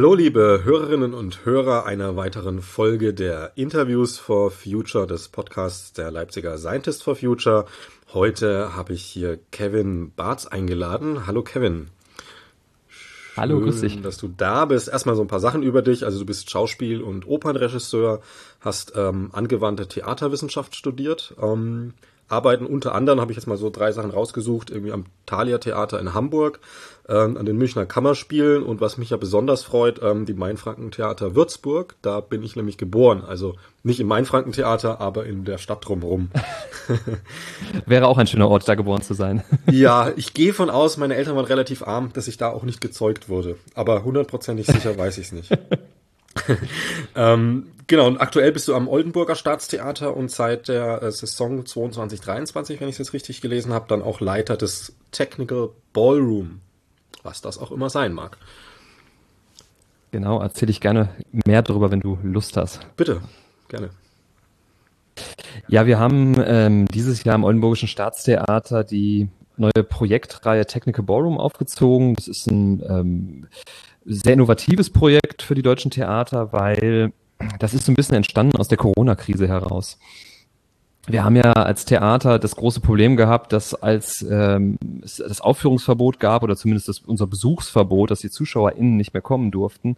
Hallo, liebe Hörerinnen und Hörer einer weiteren Folge der Interviews for Future des Podcasts der Leipziger Scientist for Future. Heute habe ich hier Kevin Bartz eingeladen. Hallo, Kevin. Hallo, grüß dich. dass du da bist. Erstmal so ein paar Sachen über dich. Also du bist Schauspiel- und Opernregisseur, hast ähm, angewandte Theaterwissenschaft studiert, ähm, arbeiten unter anderem, habe ich jetzt mal so drei Sachen rausgesucht, irgendwie am Thalia Theater in Hamburg, ähm, an den Münchner Kammerspielen und was mich ja besonders freut, ähm, die Mainfranken-Theater Würzburg. Da bin ich nämlich geboren. Also nicht im Mainfranken-Theater, aber in der Stadt drumherum. Wäre auch ein schöner Ort, da geboren zu sein. ja, ich gehe von aus, meine Eltern waren relativ arm, dass ich da auch nicht gezeugt wurde. Aber hundertprozentig sicher weiß ich es nicht. ähm, genau, und aktuell bist du am Oldenburger Staatstheater und seit der äh, Saison 22-23, wenn ich es jetzt richtig gelesen habe, dann auch Leiter des Technical Ballroom, was das auch immer sein mag. Genau, erzähle ich gerne mehr darüber, wenn du Lust hast. Bitte, gerne. Ja, wir haben ähm, dieses Jahr am Oldenburgischen Staatstheater die neue Projektreihe Technical Ballroom aufgezogen. Das ist ein ähm, sehr innovatives Projekt für die deutschen Theater, weil das ist so ein bisschen entstanden aus der Corona-Krise heraus. Wir haben ja als Theater das große Problem gehabt, dass als ähm, es das Aufführungsverbot gab oder zumindest das, unser Besuchsverbot, dass die ZuschauerInnen nicht mehr kommen durften,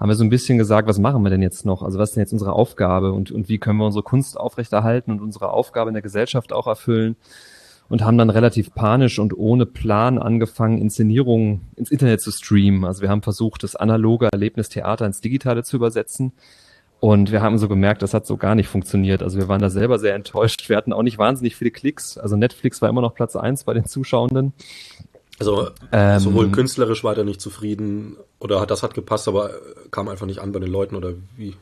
haben wir so ein bisschen gesagt, was machen wir denn jetzt noch? Also was ist denn jetzt unsere Aufgabe und, und wie können wir unsere Kunst aufrechterhalten und unsere Aufgabe in der Gesellschaft auch erfüllen? und haben dann relativ panisch und ohne Plan angefangen, Inszenierungen ins Internet zu streamen. Also wir haben versucht, das analoge Erlebnis Theater ins Digitale zu übersetzen. Und wir haben so gemerkt, das hat so gar nicht funktioniert. Also wir waren da selber sehr enttäuscht. Wir hatten auch nicht wahnsinnig viele Klicks. Also Netflix war immer noch Platz eins bei den Zuschauenden. Also ähm, sowohl künstlerisch war er nicht zufrieden oder das hat gepasst, aber kam einfach nicht an bei den Leuten oder wie?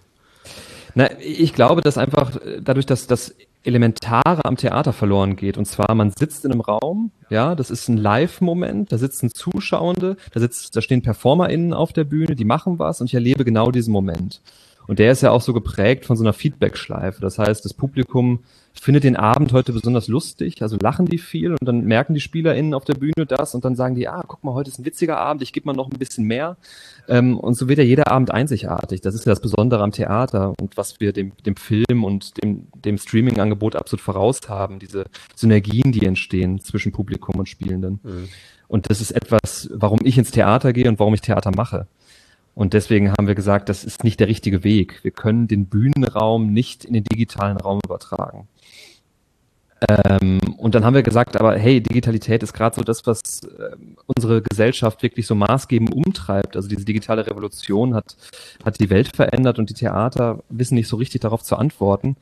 Na, ich glaube, dass einfach dadurch, dass das Elementare am Theater verloren geht. Und zwar, man sitzt in einem Raum, ja, das ist ein Live-Moment, da sitzen Zuschauende, da sitzt, da stehen PerformerInnen auf der Bühne, die machen was und ich erlebe genau diesen Moment. Und der ist ja auch so geprägt von so einer Feedback-Schleife. Das heißt, das Publikum findet den Abend heute besonders lustig, also lachen die viel und dann merken die SpielerInnen auf der Bühne das und dann sagen die, ah, guck mal, heute ist ein witziger Abend, ich gebe mal noch ein bisschen mehr. Ähm, und so wird ja jeder Abend einzigartig. Das ist ja das Besondere am Theater und was wir dem, dem Film und dem, dem Streaming-Angebot absolut voraus haben, diese Synergien, die entstehen zwischen Publikum und Spielenden. Mhm. Und das ist etwas, warum ich ins Theater gehe und warum ich Theater mache. Und deswegen haben wir gesagt, das ist nicht der richtige Weg. Wir können den Bühnenraum nicht in den digitalen Raum übertragen. Ähm, und dann haben wir gesagt, aber hey, Digitalität ist gerade so das, was äh, unsere Gesellschaft wirklich so maßgebend umtreibt. Also diese digitale Revolution hat, hat die Welt verändert und die Theater wissen nicht so richtig darauf zu antworten.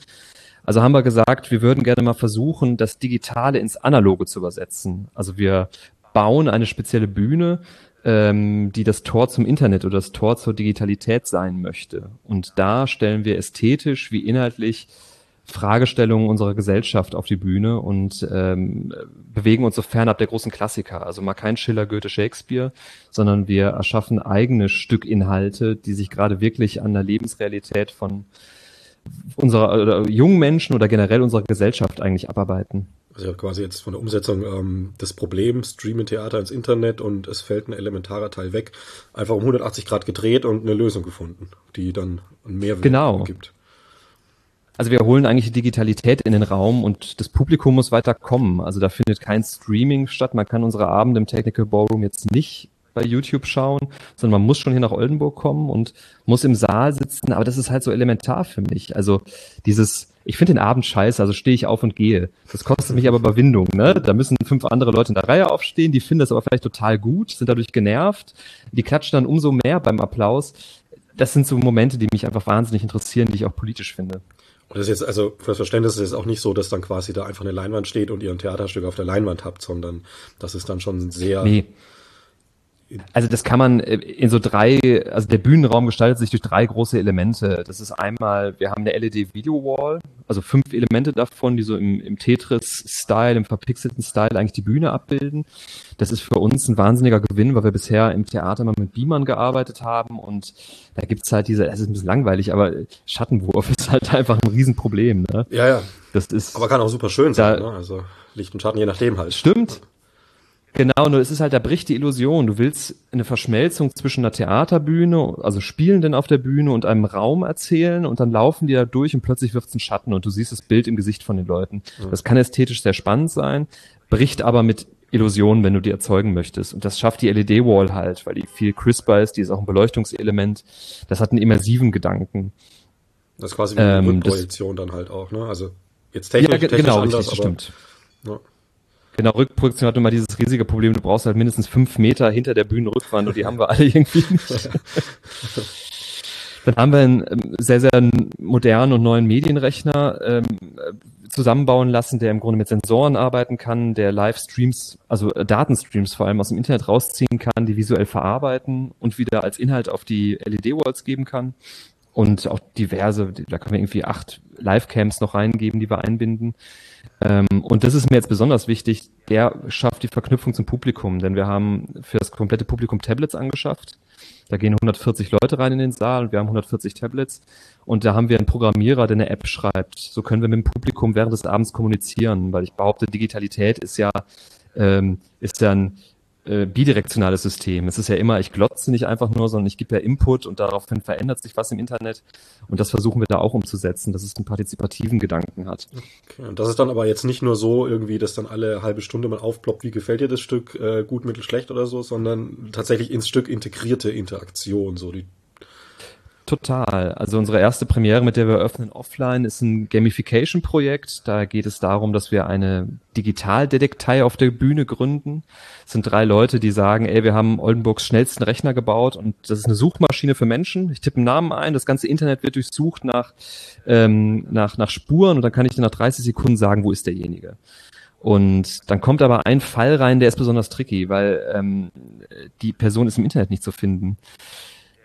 Also haben wir gesagt, wir würden gerne mal versuchen, das Digitale ins Analoge zu übersetzen. Also wir bauen eine spezielle Bühne, ähm, die das Tor zum Internet oder das Tor zur Digitalität sein möchte. Und da stellen wir ästhetisch wie inhaltlich Fragestellungen unserer Gesellschaft auf die Bühne und ähm, bewegen uns so fernab der großen Klassiker. Also mal kein Schiller, Goethe, Shakespeare, sondern wir erschaffen eigene Stückinhalte, die sich gerade wirklich an der Lebensrealität von unserer oder jungen Menschen oder generell unserer Gesellschaft eigentlich abarbeiten. Also quasi jetzt von der Umsetzung ähm, des Problems, Streamen Theater ins Internet und es fällt ein elementarer Teil weg, einfach um 180 Grad gedreht und eine Lösung gefunden, die dann einen Mehrwert genau. gibt. Also wir holen eigentlich die Digitalität in den Raum und das Publikum muss weiter kommen. Also da findet kein Streaming statt. Man kann unsere Abende im Technical Ballroom jetzt nicht bei YouTube schauen, sondern man muss schon hier nach Oldenburg kommen und muss im Saal sitzen. Aber das ist halt so elementar für mich. Also dieses, ich finde den Abend scheiße, also stehe ich auf und gehe. Das kostet mich aber Überwindung. Ne? Da müssen fünf andere Leute in der Reihe aufstehen, die finden das aber vielleicht total gut, sind dadurch genervt. Die klatschen dann umso mehr beim Applaus. Das sind so Momente, die mich einfach wahnsinnig interessieren, die ich auch politisch finde. Und das ist jetzt, also für das Verständnis ist es auch nicht so, dass dann quasi da einfach eine Leinwand steht und ihr ein Theaterstück auf der Leinwand habt, sondern das ist dann schon sehr. Nee. Also das kann man äh, in so drei, also der Bühnenraum gestaltet sich durch drei große Elemente. Das ist einmal, wir haben eine LED-Video-Wall, also fünf Elemente davon, die so im, im Tetris-Style, im verpixelten Style eigentlich die Bühne abbilden. Das ist für uns ein wahnsinniger Gewinn, weil wir bisher im Theater mal mit Beamern gearbeitet haben und da gibt's halt diese, es ist ein bisschen langweilig, aber Schattenwurf ist halt einfach ein Riesenproblem. Ne? Ja, ja. Das ist. Aber kann auch super schön sein, da, ne? Also Licht und Schatten, je nachdem halt. Stimmt. Genau, nur es ist halt, da bricht die Illusion. Du willst eine Verschmelzung zwischen einer Theaterbühne, also Spielenden auf der Bühne und einem Raum erzählen und dann laufen die da durch und plötzlich wirft es einen Schatten und du siehst das Bild im Gesicht von den Leuten. Das kann ästhetisch sehr spannend sein, bricht aber mit Illusionen, wenn du die erzeugen möchtest. Und das schafft die LED-Wall halt, weil die viel crisper ist, die ist auch ein Beleuchtungselement. Das hat einen immersiven Gedanken. Das ist quasi wie eine ähm, Rückprojektion dann halt auch, ne? Also jetzt technisch, ja, technisch genau, anders, richtig, aber, stimmt. Ja. Genau, Rückprojektion hat immer dieses riesige Problem, du brauchst halt mindestens fünf Meter hinter der Bühnenrückwand und die haben wir alle irgendwie nicht. Dann haben wir einen ähm, sehr, sehr modernen und neuen Medienrechner ähm, zusammenbauen lassen, der im Grunde mit Sensoren arbeiten kann, der Livestreams, also äh, Datenstreams vor allem aus dem Internet rausziehen kann, die visuell verarbeiten und wieder als Inhalt auf die LED-Walls geben kann. Und auch diverse, da können wir irgendwie acht Livecams noch reingeben, die wir einbinden. Ähm, und das ist mir jetzt besonders wichtig, der schafft die Verknüpfung zum Publikum, denn wir haben für das komplette Publikum Tablets angeschafft. Da gehen 140 Leute rein in den Saal und wir haben 140 Tablets und da haben wir einen Programmierer, der eine App schreibt. So können wir mit dem Publikum während des Abends kommunizieren, weil ich behaupte, Digitalität ist ja ähm, ist dann äh, bidirektionales System. Es ist ja immer, ich glotze nicht einfach nur, sondern ich gebe ja Input und daraufhin verändert sich was im Internet. Und das versuchen wir da auch umzusetzen, dass es einen partizipativen Gedanken hat. Okay, und das ist dann aber jetzt nicht nur so irgendwie, dass dann alle halbe Stunde mal aufploppt, wie gefällt dir das Stück, äh, gut, mittel, schlecht oder so, sondern tatsächlich ins Stück integrierte Interaktion, so die Total. Also unsere erste Premiere, mit der wir öffnen offline, ist ein Gamification-Projekt. Da geht es darum, dass wir eine Digitaldetektei auf der Bühne gründen. Es sind drei Leute, die sagen, ey, wir haben Oldenburgs schnellsten Rechner gebaut und das ist eine Suchmaschine für Menschen. Ich tippe einen Namen ein, das ganze Internet wird durchsucht nach, ähm, nach, nach Spuren und dann kann ich dir nach 30 Sekunden sagen, wo ist derjenige. Und dann kommt aber ein Fall rein, der ist besonders tricky, weil ähm, die Person ist im Internet nicht zu finden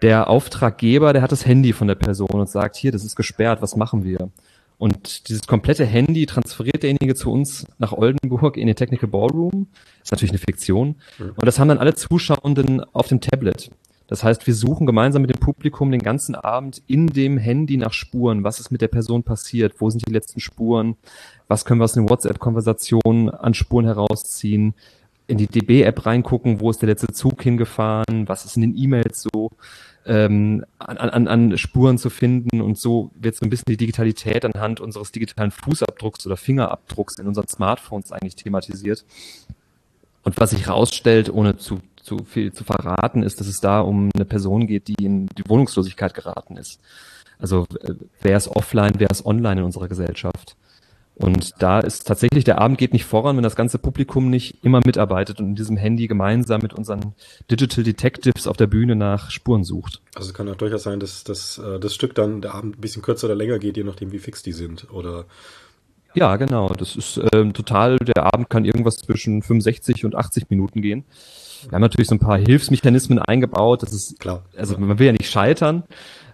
der Auftraggeber, der hat das Handy von der Person und sagt, hier, das ist gesperrt, was machen wir? Und dieses komplette Handy transferiert derjenige zu uns nach Oldenburg in den Technical Ballroom. ist natürlich eine Fiktion. Und das haben dann alle Zuschauenden auf dem Tablet. Das heißt, wir suchen gemeinsam mit dem Publikum den ganzen Abend in dem Handy nach Spuren. Was ist mit der Person passiert? Wo sind die letzten Spuren? Was können wir aus den WhatsApp-Konversationen an Spuren herausziehen? In die DB-App reingucken, wo ist der letzte Zug hingefahren? Was ist in den E-Mails so? ähm, an, an, an Spuren zu finden und so wird so ein bisschen die Digitalität anhand unseres digitalen Fußabdrucks oder Fingerabdrucks in unseren Smartphones eigentlich thematisiert. Und was sich herausstellt, ohne zu, zu viel zu verraten, ist, dass es da um eine Person geht, die in die Wohnungslosigkeit geraten ist. Also äh, wer ist offline, wer ist online in unserer Gesellschaft. Und da ist tatsächlich, der Abend geht nicht voran, wenn das ganze Publikum nicht immer mitarbeitet und in diesem Handy gemeinsam mit unseren Digital Detectives auf der Bühne nach Spuren sucht. Also es kann auch durchaus sein, dass, dass äh, das Stück dann der Abend ein bisschen kürzer oder länger geht, je nachdem, wie fix die sind. Oder ja, genau. Das ist ähm, total, der Abend kann irgendwas zwischen 65 und 80 Minuten gehen. Wir haben natürlich so ein paar Hilfsmechanismen eingebaut. Das ist klar. Also man will ja nicht scheitern,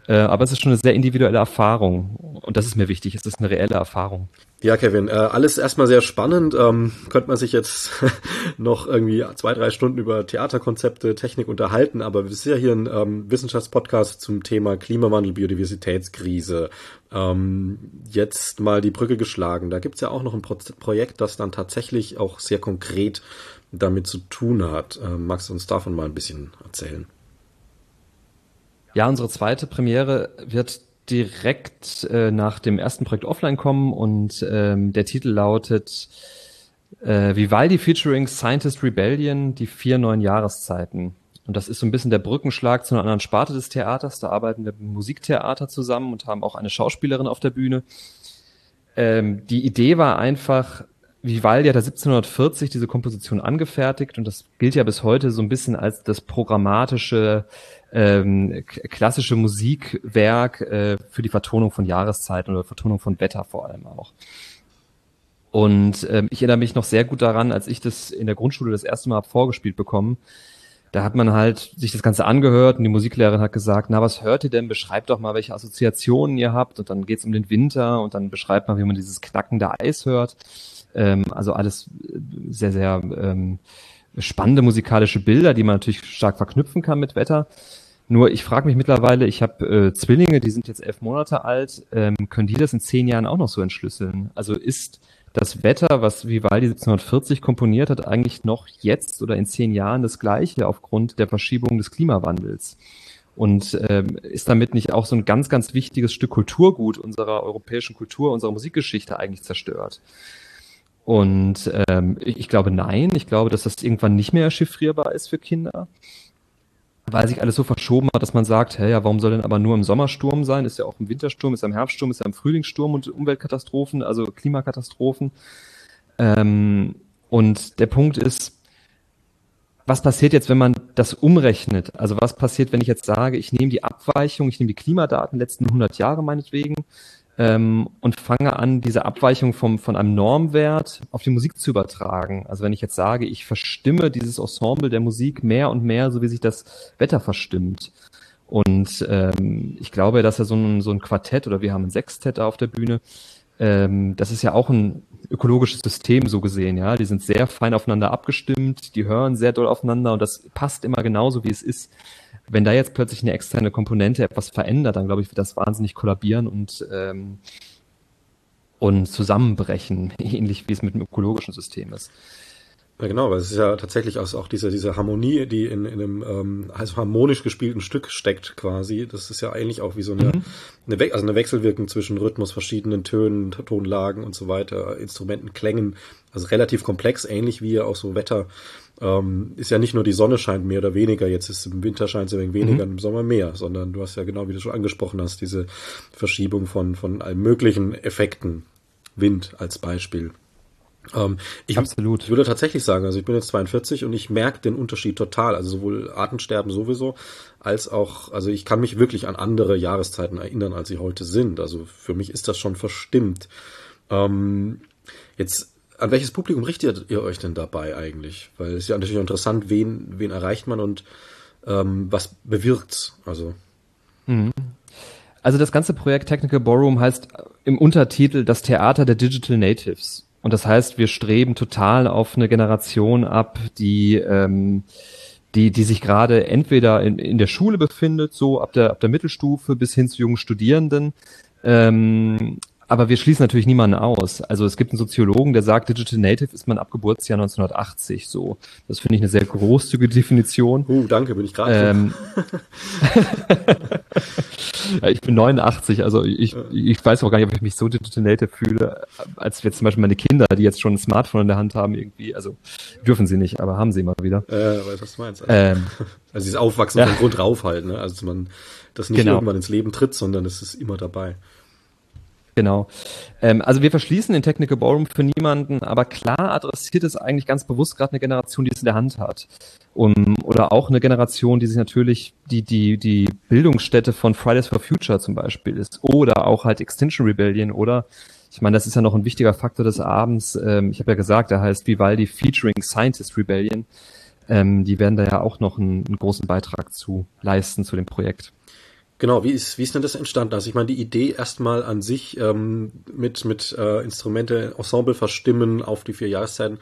äh, aber es ist schon eine sehr individuelle Erfahrung. Und das ist mir wichtig. Es ist eine reelle Erfahrung. Ja, Kevin, äh, alles erstmal sehr spannend. Ähm, könnte man sich jetzt noch irgendwie zwei, drei Stunden über Theaterkonzepte, Technik unterhalten, aber wir sind ja hier ein ähm, Wissenschaftspodcast zum Thema Klimawandel, Biodiversitätskrise. Ähm, jetzt mal die Brücke geschlagen. Da gibt's ja auch noch ein Pro Projekt, das dann tatsächlich auch sehr konkret damit zu tun hat. Ähm, magst du uns davon mal ein bisschen erzählen? Ja, unsere zweite Premiere wird direkt äh, nach dem ersten Projekt offline kommen und ähm, der Titel lautet äh, Vivaldi featuring Scientist Rebellion, die vier neuen Jahreszeiten. Und das ist so ein bisschen der Brückenschlag zu einer anderen Sparte des Theaters. Da arbeiten wir im Musiktheater zusammen und haben auch eine Schauspielerin auf der Bühne. Ähm, die Idee war einfach, Vivaldi hat ja 1740 diese Komposition angefertigt und das gilt ja bis heute so ein bisschen als das programmatische ähm, klassische Musikwerk äh, für die Vertonung von Jahreszeiten oder Vertonung von Wetter vor allem auch. Und ähm, ich erinnere mich noch sehr gut daran, als ich das in der Grundschule das erste Mal vorgespielt bekommen. Da hat man halt sich das Ganze angehört und die Musiklehrerin hat gesagt, na, was hört ihr denn? Beschreibt doch mal, welche Assoziationen ihr habt. Und dann geht's um den Winter und dann beschreibt man, wie man dieses knackende Eis hört. Ähm, also alles sehr, sehr ähm, spannende musikalische Bilder, die man natürlich stark verknüpfen kann mit Wetter. Nur ich frage mich mittlerweile, ich habe äh, Zwillinge, die sind jetzt elf Monate alt, ähm, können die das in zehn Jahren auch noch so entschlüsseln? Also ist das Wetter, was Vivaldi 1740 komponiert hat, eigentlich noch jetzt oder in zehn Jahren das gleiche aufgrund der Verschiebung des Klimawandels. Und ähm, ist damit nicht auch so ein ganz, ganz wichtiges Stück Kulturgut unserer europäischen Kultur, unserer Musikgeschichte eigentlich zerstört? Und ähm, ich, ich glaube nein, ich glaube, dass das irgendwann nicht mehr chiffrierbar ist für Kinder weil sich alles so verschoben hat, dass man sagt, hey, ja, warum soll denn aber nur im Sommersturm sein? Ist ja auch im Wintersturm, ist ja im Herbststurm, ist ja im Frühlingssturm und Umweltkatastrophen, also Klimakatastrophen. Ähm, und der Punkt ist, was passiert jetzt, wenn man das umrechnet? Also was passiert, wenn ich jetzt sage, ich nehme die Abweichung, ich nehme die Klimadaten letzten 100 Jahre meinetwegen ähm, und fange an, diese Abweichung vom, von einem Normwert auf die Musik zu übertragen. Also wenn ich jetzt sage, ich verstimme dieses Ensemble der Musik mehr und mehr, so wie sich das Wetter verstimmt. Und ähm, ich glaube, dass er so ein, so ein Quartett oder wir haben ein Sextett auf der Bühne, ähm, das ist ja auch ein ökologisches System so gesehen, ja. Die sind sehr fein aufeinander abgestimmt, die hören sehr doll aufeinander und das passt immer genauso, wie es ist wenn da jetzt plötzlich eine externe Komponente etwas verändert, dann glaube ich, wird das wahnsinnig kollabieren und, ähm, und zusammenbrechen, ähnlich wie es mit dem ökologischen System ist. Ja, genau, weil es ist ja tatsächlich auch, auch diese, diese Harmonie, die in, in einem ähm, also harmonisch gespielten Stück steckt quasi. Das ist ja eigentlich auch wie so eine, mhm. eine, We also eine Wechselwirkung zwischen Rhythmus, verschiedenen Tönen, Tonlagen und so weiter, Instrumenten, Klängen. Also relativ komplex, ähnlich wie auch so Wetter. Ähm, ist ja nicht nur die Sonne scheint mehr oder weniger, jetzt ist im Winter scheint es ein wenig weniger, mhm. im Sommer mehr, sondern du hast ja genau, wie du schon angesprochen hast, diese Verschiebung von, von allen möglichen Effekten. Wind als Beispiel. Ähm, ich, Absolut. Ich würde tatsächlich sagen, also ich bin jetzt 42 und ich merke den Unterschied total. Also sowohl Artensterben sowieso, als auch, also ich kann mich wirklich an andere Jahreszeiten erinnern, als sie heute sind. Also für mich ist das schon verstimmt. Ähm, jetzt, an welches Publikum richtet ihr euch denn dabei eigentlich? Weil es ist ja natürlich interessant, wen, wen erreicht man und ähm, was bewirkt's? Also. Mhm. Also das ganze Projekt Technical Ballroom heißt im Untertitel das Theater der Digital Natives. Und das heißt, wir streben total auf eine Generation ab, die ähm, die, die sich gerade entweder in, in der Schule befindet, so ab der, ab der Mittelstufe bis hin zu jungen Studierenden, ähm, aber wir schließen natürlich niemanden aus. Also es gibt einen Soziologen, der sagt, Digital Native ist man ab Geburtsjahr 1980 so. Das finde ich eine sehr großzügige Definition. Uh, danke, bin ich gerade. Ähm, ja, ich bin 89, also ich, ich weiß auch gar nicht, ob ich mich so Digital Native fühle, als jetzt zum Beispiel meine Kinder, die jetzt schon ein Smartphone in der Hand haben, irgendwie, also dürfen sie nicht, aber haben sie immer wieder. Äh, weiß, was du meinst. Also, ähm, also dieses Aufwachsen ja. von Grund rauf halt, ne? Also man das nicht genau. irgendwann ins Leben tritt, sondern es ist immer dabei. Genau. Ähm, also wir verschließen den Technical Ballroom für niemanden, aber klar adressiert es eigentlich ganz bewusst gerade eine Generation, die es in der Hand hat. Um, oder auch eine Generation, die sich natürlich die, die, die Bildungsstätte von Fridays for Future zum Beispiel ist. Oder auch halt Extinction Rebellion oder ich meine, das ist ja noch ein wichtiger Faktor des Abends. Ähm, ich habe ja gesagt, der heißt Vivaldi Featuring Scientist Rebellion. Ähm, die werden da ja auch noch einen, einen großen Beitrag zu leisten zu dem Projekt. Genau, wie ist, wie ist denn das entstanden? Also ich meine, die Idee erstmal an sich ähm, mit, mit äh, Instrumente, Ensemble verstimmen auf die vier Jahreszeiten,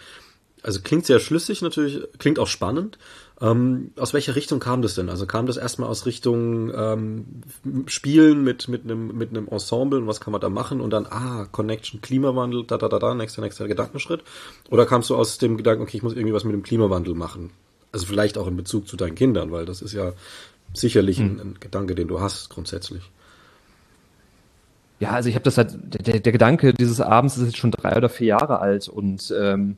also klingt sehr schlüssig natürlich, klingt auch spannend. Ähm, aus welcher Richtung kam das denn? Also kam das erstmal aus Richtung ähm, Spielen mit, mit, einem, mit einem Ensemble und was kann man da machen und dann, ah, Connection, Klimawandel, da, da, da, da, nächster, nächster Gedankenschritt? Oder kamst du aus dem Gedanken, okay, ich muss irgendwie was mit dem Klimawandel machen? Also vielleicht auch in Bezug zu deinen Kindern, weil das ist ja sicherlich ein, hm. ein Gedanke, den du hast grundsätzlich. Ja, also ich habe das halt, der, der Gedanke dieses Abends ist jetzt schon drei oder vier Jahre alt und ähm,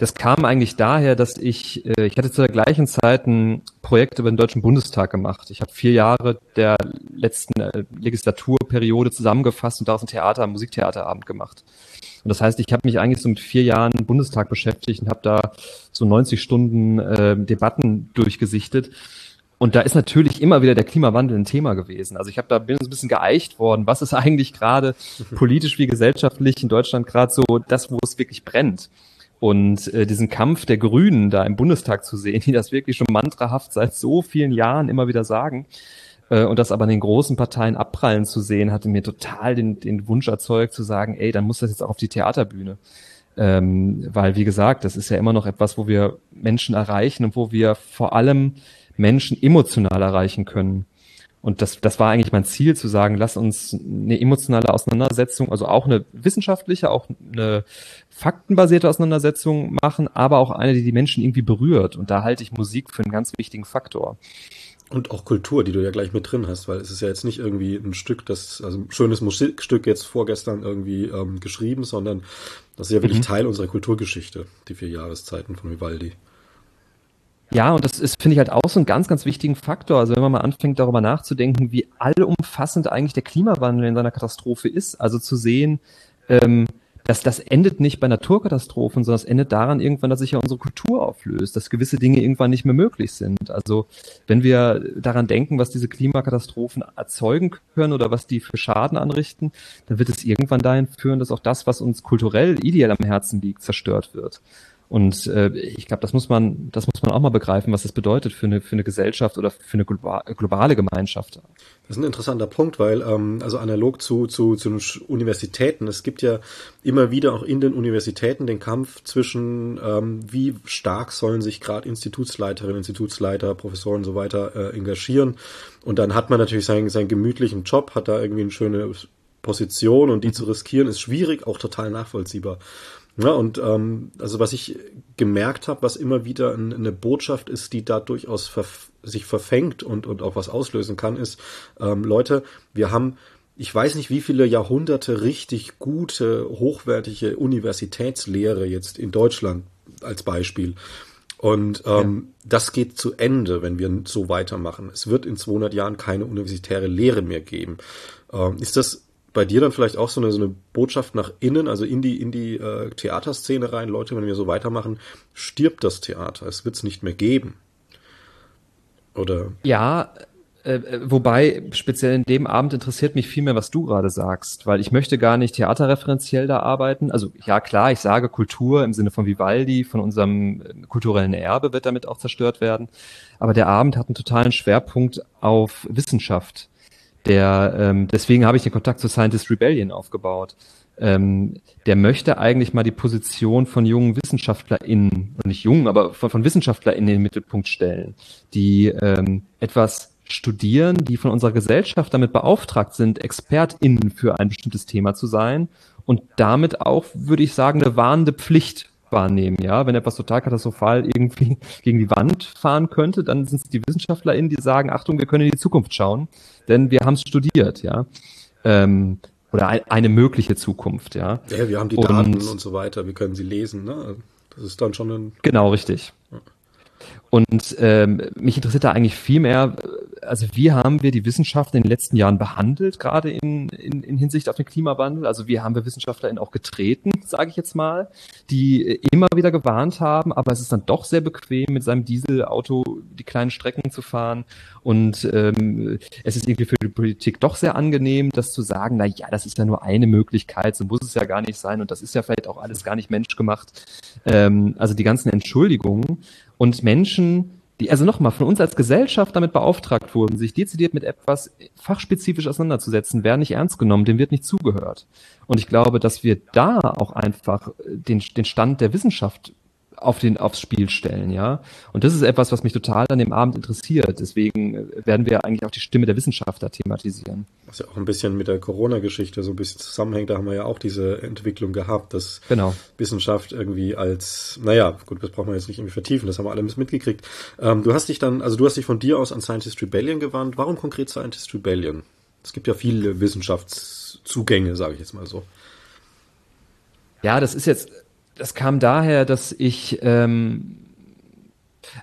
das kam eigentlich daher, dass ich, äh, ich hatte zu der gleichen Zeit ein Projekt über den Deutschen Bundestag gemacht. Ich habe vier Jahre der letzten äh, Legislaturperiode zusammengefasst und daraus ein Theater, ein Musiktheaterabend gemacht. Und das heißt, ich habe mich eigentlich so mit vier Jahren Bundestag beschäftigt und habe da so 90 Stunden äh, Debatten durchgesichtet. Und da ist natürlich immer wieder der Klimawandel ein Thema gewesen. Also ich habe da bin so ein bisschen geeicht worden, was ist eigentlich gerade politisch wie gesellschaftlich in Deutschland gerade so das, wo es wirklich brennt. Und äh, diesen Kampf der Grünen da im Bundestag zu sehen, die das wirklich schon mantrahaft seit so vielen Jahren immer wieder sagen, äh, und das aber in den großen Parteien abprallen zu sehen, hatte mir total den, den Wunsch erzeugt zu sagen, ey, dann muss das jetzt auch auf die Theaterbühne. Ähm, weil, wie gesagt, das ist ja immer noch etwas, wo wir Menschen erreichen und wo wir vor allem Menschen emotional erreichen können. Und das, das war eigentlich mein Ziel, zu sagen, lass uns eine emotionale Auseinandersetzung, also auch eine wissenschaftliche, auch eine faktenbasierte Auseinandersetzung machen, aber auch eine, die die Menschen irgendwie berührt. Und da halte ich Musik für einen ganz wichtigen Faktor. Und auch Kultur, die du ja gleich mit drin hast, weil es ist ja jetzt nicht irgendwie ein Stück, das, also ein schönes Musikstück jetzt vorgestern irgendwie ähm, geschrieben, sondern das ist ja wirklich mhm. Teil unserer Kulturgeschichte, die vier Jahreszeiten von Vivaldi. Ja, und das ist, finde ich, halt auch so einen ganz, ganz wichtigen Faktor. Also wenn man mal anfängt, darüber nachzudenken, wie allumfassend eigentlich der Klimawandel in seiner Katastrophe ist. Also zu sehen, ähm, dass das endet nicht bei Naturkatastrophen, sondern es endet daran irgendwann, dass sich ja unsere Kultur auflöst, dass gewisse Dinge irgendwann nicht mehr möglich sind. Also wenn wir daran denken, was diese Klimakatastrophen erzeugen können oder was die für Schaden anrichten, dann wird es irgendwann dahin führen, dass auch das, was uns kulturell ideell am Herzen liegt, zerstört wird. Und äh, ich glaube, das muss man, das muss man auch mal begreifen, was das bedeutet für eine, für eine Gesellschaft oder für eine globale Gemeinschaft. Das ist ein interessanter Punkt, weil ähm, also analog zu, zu, zu Universitäten, es gibt ja immer wieder auch in den Universitäten den Kampf zwischen, ähm, wie stark sollen sich gerade Institutsleiterinnen, Institutsleiter, Professoren und so weiter äh, engagieren. Und dann hat man natürlich seinen, seinen gemütlichen Job, hat da irgendwie eine schöne Position und die zu riskieren ist schwierig, auch total nachvollziehbar. Ja, und ähm, also was ich gemerkt habe, was immer wieder eine Botschaft ist, die da durchaus verf sich verfängt und, und auch was auslösen kann, ist, ähm, Leute, wir haben, ich weiß nicht, wie viele Jahrhunderte richtig gute, hochwertige Universitätslehre jetzt in Deutschland als Beispiel. Und ähm, ja. das geht zu Ende, wenn wir so weitermachen. Es wird in 200 Jahren keine universitäre Lehre mehr geben. Ähm, ist das bei dir dann vielleicht auch so eine, so eine Botschaft nach innen, also in die, in die äh, Theaterszene rein, Leute, wenn wir so weitermachen, stirbt das Theater, es wird es nicht mehr geben. Oder? Ja, äh, äh, wobei speziell in dem Abend interessiert mich viel mehr, was du gerade sagst, weil ich möchte gar nicht theaterreferenziell da arbeiten. Also ja klar, ich sage Kultur im Sinne von Vivaldi, von unserem äh, kulturellen Erbe wird damit auch zerstört werden. Aber der Abend hat einen totalen Schwerpunkt auf Wissenschaft der, ähm, deswegen habe ich den Kontakt zu Scientist Rebellion aufgebaut. Ähm, der möchte eigentlich mal die Position von jungen WissenschaftlerInnen, nicht jungen, aber von, von WissenschaftlerInnen in den Mittelpunkt stellen, die ähm, etwas studieren, die von unserer Gesellschaft damit beauftragt sind, ExpertInnen für ein bestimmtes Thema zu sein und damit auch, würde ich sagen, eine warnende Pflicht wahrnehmen, ja. Wenn etwas total katastrophal irgendwie gegen die Wand fahren könnte, dann sind es die WissenschaftlerInnen, die sagen, Achtung, wir können in die Zukunft schauen, denn wir haben es studiert, ja. Ähm, oder ein, eine mögliche Zukunft, ja. Ja, wir haben die Daten und, und so weiter, wir können sie lesen, ne? Das ist dann schon ein. Genau, richtig. Ja. Und ähm, mich interessiert da eigentlich viel mehr, also wie haben wir die Wissenschaft in den letzten Jahren behandelt, gerade in, in, in Hinsicht auf den Klimawandel? Also wie haben wir WissenschaftlerInnen auch getreten, sage ich jetzt mal, die immer wieder gewarnt haben, aber es ist dann doch sehr bequem, mit seinem Dieselauto die kleinen Strecken zu fahren. Und ähm, es ist irgendwie für die Politik doch sehr angenehm, das zu sagen, na ja, das ist ja nur eine Möglichkeit, so muss es ja gar nicht sein und das ist ja vielleicht auch alles gar nicht menschgemacht. Ähm, also die ganzen Entschuldigungen und Menschen, die also nochmal von uns als Gesellschaft damit beauftragt wurden, sich dezidiert mit etwas fachspezifisch auseinanderzusetzen, werden nicht ernst genommen, dem wird nicht zugehört. Und ich glaube, dass wir da auch einfach den, den Stand der Wissenschaft auf den, aufs Spiel stellen, ja. Und das ist etwas, was mich total an dem Abend interessiert. Deswegen äh, werden wir eigentlich auch die Stimme der Wissenschaftler thematisieren. Was ja auch ein bisschen mit der Corona-Geschichte so ein bisschen zusammenhängt. Da haben wir ja auch diese Entwicklung gehabt, dass genau. Wissenschaft irgendwie als, naja, gut, das brauchen wir jetzt nicht irgendwie vertiefen, das haben wir alle mitgekriegt. Ähm, du hast dich dann, also du hast dich von dir aus an Scientist Rebellion gewandt. Warum konkret Scientist Rebellion? Es gibt ja viele Wissenschaftszugänge, sage ich jetzt mal so. Ja, das ist jetzt das kam daher, dass ich, ähm,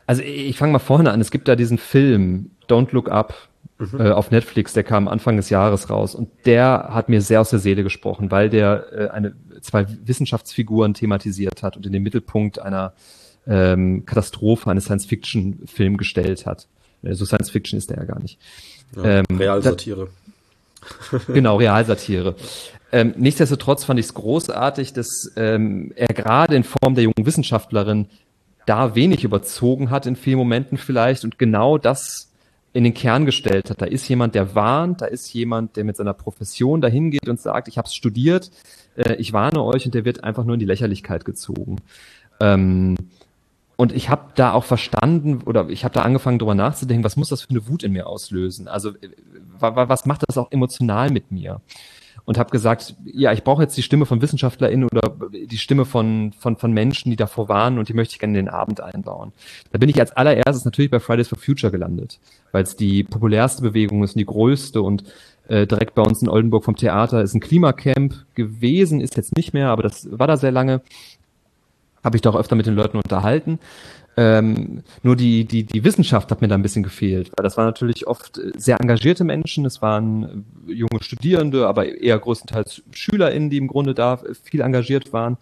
also ich fange mal vorne an. Es gibt da diesen Film Don't Look Up mhm. äh, auf Netflix, der kam Anfang des Jahres raus und der hat mir sehr aus der Seele gesprochen, weil der äh, eine zwei Wissenschaftsfiguren thematisiert hat und in den Mittelpunkt einer ähm, Katastrophe eines Science-Fiction-Film gestellt hat. Äh, so Science-Fiction ist der ja gar nicht. Ja, ähm, Realsatire. genau, Realsatire. Ähm, nichtsdestotrotz fand ich es großartig, dass ähm, er gerade in Form der jungen Wissenschaftlerin da wenig überzogen hat in vielen Momenten vielleicht und genau das in den Kern gestellt hat. Da ist jemand, der warnt, da ist jemand, der mit seiner Profession dahin geht und sagt, ich habe es studiert, äh, ich warne euch und der wird einfach nur in die Lächerlichkeit gezogen. Ähm, und ich habe da auch verstanden oder ich habe da angefangen drüber nachzudenken, was muss das für eine Wut in mir auslösen? Also was macht das auch emotional mit mir? Und habe gesagt, ja, ich brauche jetzt die Stimme von WissenschaftlerInnen oder die Stimme von, von, von Menschen, die davor waren und die möchte ich gerne in den Abend einbauen. Da bin ich als allererstes natürlich bei Fridays for Future gelandet, weil es die populärste Bewegung ist und die größte und äh, direkt bei uns in Oldenburg vom Theater ist ein Klimacamp gewesen, ist jetzt nicht mehr, aber das war da sehr lange habe ich doch öfter mit den Leuten unterhalten. Ähm, nur die, die, die Wissenschaft hat mir da ein bisschen gefehlt, weil das waren natürlich oft äh, sehr engagierte Menschen, es waren äh, junge Studierende, aber eher größtenteils SchülerInnen, die im Grunde da viel engagiert waren.